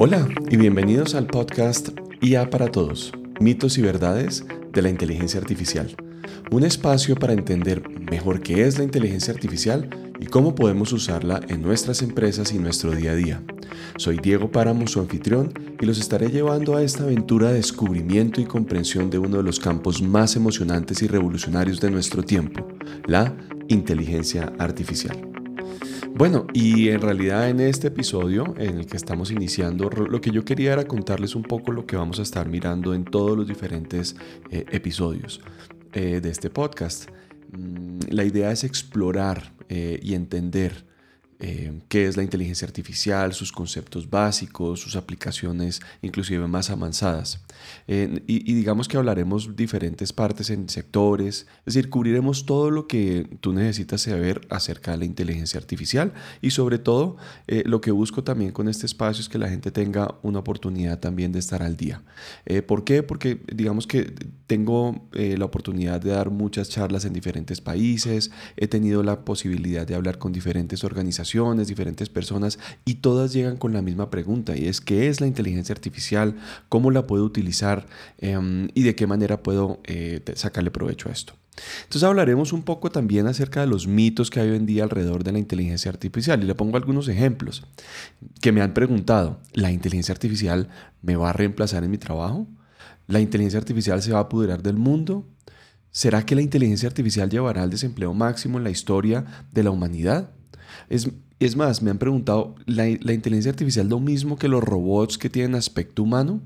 Hola y bienvenidos al podcast IA para Todos, mitos y verdades de la inteligencia artificial. Un espacio para entender mejor qué es la inteligencia artificial y cómo podemos usarla en nuestras empresas y nuestro día a día. Soy Diego Páramo, su anfitrión, y los estaré llevando a esta aventura de descubrimiento y comprensión de uno de los campos más emocionantes y revolucionarios de nuestro tiempo, la inteligencia artificial. Bueno, y en realidad en este episodio en el que estamos iniciando, lo que yo quería era contarles un poco lo que vamos a estar mirando en todos los diferentes eh, episodios eh, de este podcast. Mm, la idea es explorar eh, y entender eh, qué es la inteligencia artificial, sus conceptos básicos, sus aplicaciones inclusive más avanzadas. Eh, y, digamos que hablaremos diferentes partes en sectores, es decir, cubriremos todo lo que tú necesitas saber acerca de la inteligencia artificial y sobre todo eh, lo que busco también con este espacio es que la gente tenga una oportunidad también de estar al día. ¿Por qué? Porque digamos que tengo la oportunidad de dar muchas charlas en diferentes países, he tenido la posibilidad de hablar con diferentes organizaciones, diferentes personas y todas llegan con la misma pregunta y es ¿qué es la inteligencia artificial? ¿Cómo la puedo utilizar? Em, ¿Y de qué manera puedo eh, sacarle provecho a esto? Entonces hablaremos un poco también acerca de los mitos que hay hoy en día alrededor de la inteligencia artificial y le pongo algunos ejemplos que me han preguntado, ¿la inteligencia artificial me va a reemplazar en mi trabajo? ¿La inteligencia artificial se va a apoderar del mundo? ¿Será que la inteligencia artificial llevará al desempleo máximo en la historia de la humanidad? Es, es más, me han preguntado, ¿la, ¿la, inteligencia artificial lo mismo que los robots que tienen aspecto humano?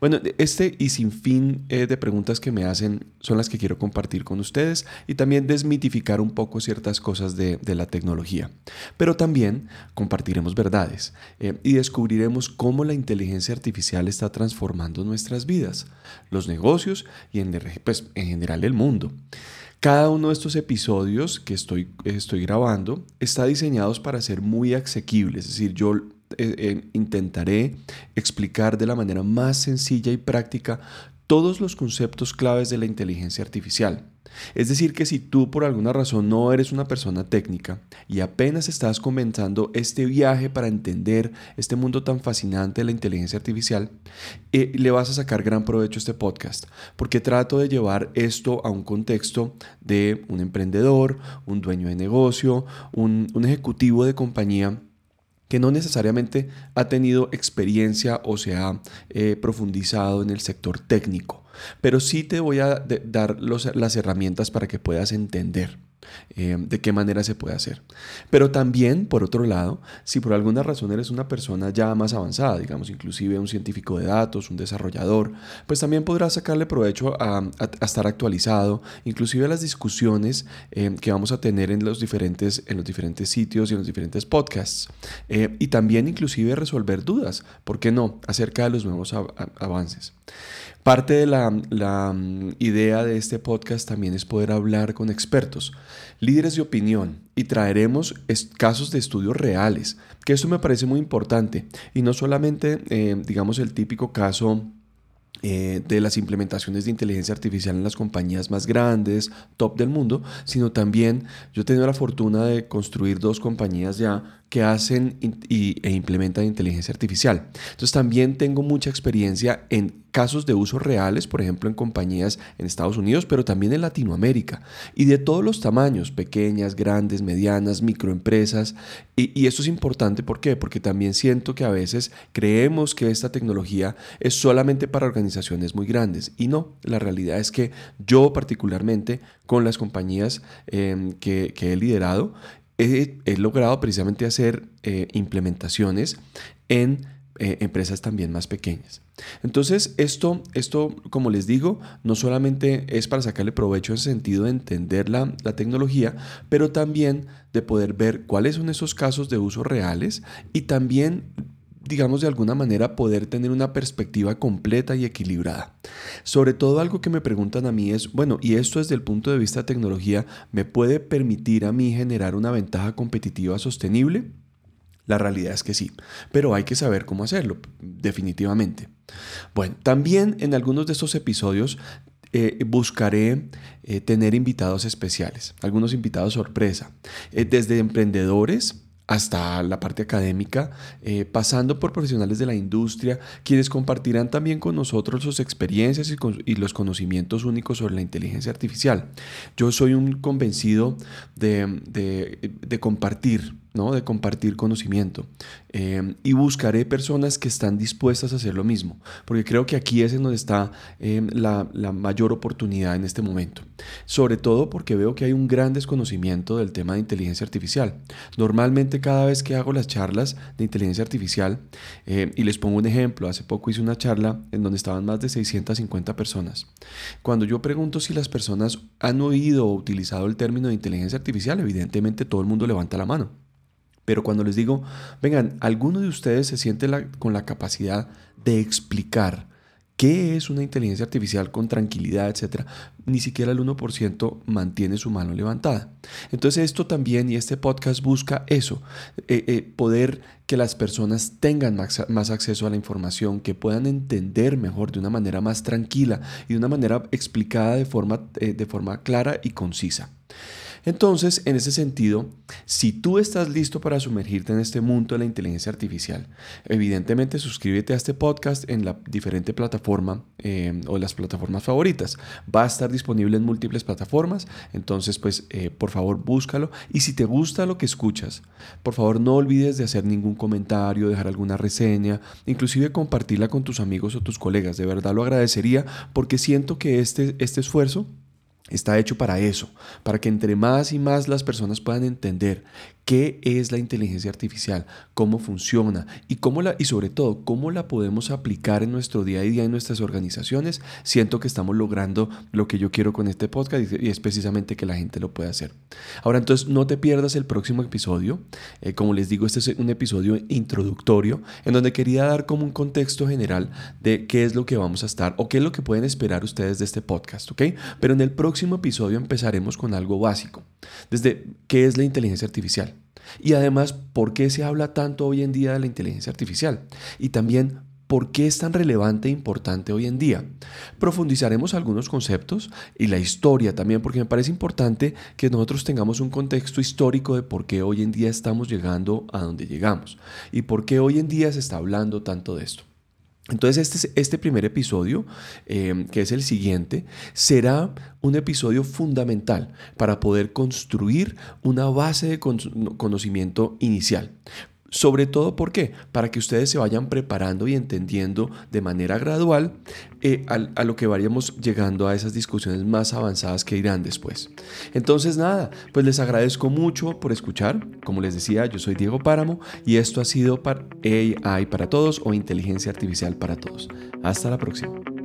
Bueno, este y sin fin eh, de preguntas que me hacen son las que quiero compartir con ustedes y también desmitificar un poco ciertas cosas de, de la tecnología. Pero también compartiremos verdades eh, y descubriremos cómo la inteligencia artificial está transformando nuestras vidas, los negocios y en, pues, en general el mundo. Cada uno de estos episodios que estoy, estoy grabando está diseñados para ser muy asequibles, es decir, yo eh, eh, intentaré explicar de la manera más sencilla y práctica todos los conceptos claves de la inteligencia artificial. Es decir, que si tú por alguna razón no eres una persona técnica y apenas estás comenzando este viaje para entender este mundo tan fascinante de la inteligencia artificial, eh, le vas a sacar gran provecho a este podcast, porque trato de llevar esto a un contexto de un emprendedor, un dueño de negocio, un, ejecutivo de compañía que no necesariamente ha tenido experiencia o se ha eh, profundizado en el sector técnico pero sí te voy a dar las herramientas para que puedas entender. Eh, de qué manera se puede hacer. Pero también, por otro lado, si por alguna razón eres una persona ya más avanzada, digamos inclusive un científico de datos, un desarrollador, pues también podrás sacarle provecho a, estar actualizado, inclusive a las discusiones eh, que vamos a tener en los, diferentes, en los diferentes sitios y en los diferentes podcasts. Eh, y también inclusive resolver dudas, ¿por qué no?, acerca de los nuevos avances. Parte de la, mm, idea de este podcast también es poder hablar con expertos, líderes de opinión y traeremos casos de estudios reales, que eso me parece muy importante. Y no solamente, eh, digamos, el típico caso eh, de las implementaciones de inteligencia artificial en las compañías más grandes, top del mundo, sino también yo he tenido la fortuna de construir dos compañías ya que hacen e implementan inteligencia artificial. Entonces también tengo mucha experiencia en casos de uso reales, por ejemplo en compañías en Estados Unidos, pero también en Latinoamérica, y de todos los tamaños, pequeñas, grandes, medianas, microempresas. Y, y esto es importante, ¿por qué? Porque también siento que a veces creemos que esta tecnología es solamente para organizaciones muy grandes, y no, la realidad es que yo particularmente con las compañías em, que, he liderado, he, logrado precisamente hacer eh, implementaciones en eh, empresas también más pequeñas. Entonces, esto, esto, como les digo, no solamente es para sacarle provecho en el sentido de entender la, la, tecnología, pero también de poder ver cuáles son esos casos de uso reales y también digamos, de alguna manera poder tener una perspectiva completa y equilibrada. Sobre todo algo que me preguntan a mí es, bueno, ¿y esto desde el punto de vista de tecnología me puede permitir a mí generar una ventaja competitiva sostenible? La realidad es que sí, pero hay que saber cómo hacerlo, definitivamente. Bueno, también en algunos de estos episodios eh, buscaré eh, tener invitados especiales, algunos invitados sorpresa, eh, desde emprendedores hasta la parte académica, eh, pasando por profesionales de la industria, quienes compartirán también con nosotros sus experiencias y, los conocimientos únicos sobre la inteligencia artificial. Yo soy un convencido de compartir de compartir conocimiento. Eh, y buscaré personas que están dispuestas a hacer lo mismo, porque creo que aquí es en donde está eh, la, mayor oportunidad en este momento. Sobre todo porque veo que hay un gran desconocimiento del tema de inteligencia artificial. Normalmente cada vez que hago las charlas de inteligencia artificial, eh, y les pongo un ejemplo, hace poco hice una charla en donde estaban más de 650 personas. Cuando yo pregunto si las personas han oído o utilizado el término de inteligencia artificial, evidentemente todo el mundo levanta la mano. Pero cuando les digo, vengan, ¿alguno de ustedes se siente con la capacidad de explicar qué es una inteligencia artificial con tranquilidad, etcétera? Ni siquiera el 1% mantiene su mano levantada. Entonces esto también y este podcast busca eso, eh, eh, poder que las personas tengan más, acceso a la información, que puedan entender mejor de una manera más tranquila y de una manera explicada de forma, eh, de forma clara y concisa. Entonces, en ese sentido, si tú estás listo para sumergirte en este mundo de la inteligencia artificial, evidentemente suscríbete a este podcast en la diferente plataforma eh, o las plataformas favoritas. Va a estar disponible en múltiples plataformas, entonces pues eh, por favor búscalo y si te gusta lo que escuchas, por favor no olvides de hacer ningún comentario, dejar alguna reseña, inclusive compartirla con tus amigos o tus colegas. De verdad lo agradecería porque siento que este, este esfuerzo Está hecho para eso, para que entre más y más las personas puedan entender qué es la inteligencia artificial, cómo funciona y cómo la y sobre todo cómo la podemos aplicar en nuestro día a día en nuestras organizaciones. Siento que estamos logrando lo que yo quiero con este podcast y es precisamente que la gente lo pueda hacer. Ahora entonces no te pierdas el próximo episodio. Eh, como les digo, este es un episodio introductorio en donde quería dar como un contexto general de qué es lo que vamos a estar o qué es lo que pueden esperar ustedes de este podcast, ¿ok? Pero en el próximo episodio empezaremos con algo básico, desde qué es la inteligencia artificial. Y además, ¿por qué se habla tanto hoy en día de la inteligencia artificial? Y también, ¿por qué es tan relevante e importante hoy en día? Profundizaremos algunos conceptos y la historia también, porque me parece importante que nosotros tengamos un contexto histórico de por qué hoy en día estamos llegando a donde llegamos y por qué hoy en día se está hablando tanto de esto. Entonces este, este primer episodio, eh, que es el siguiente, será un episodio fundamental para poder construir una base de conocimiento inicial. Sobre todo, ¿por qué? Para que ustedes se vayan preparando y entendiendo de manera gradual eh, a, lo que vayamos llegando a esas discusiones más avanzadas que irán después. Entonces, nada, pues les agradezco mucho por escuchar. Como les decía, yo soy Diego Páramo y esto ha sido para AI para todos o inteligencia artificial para todos. Hasta la próxima.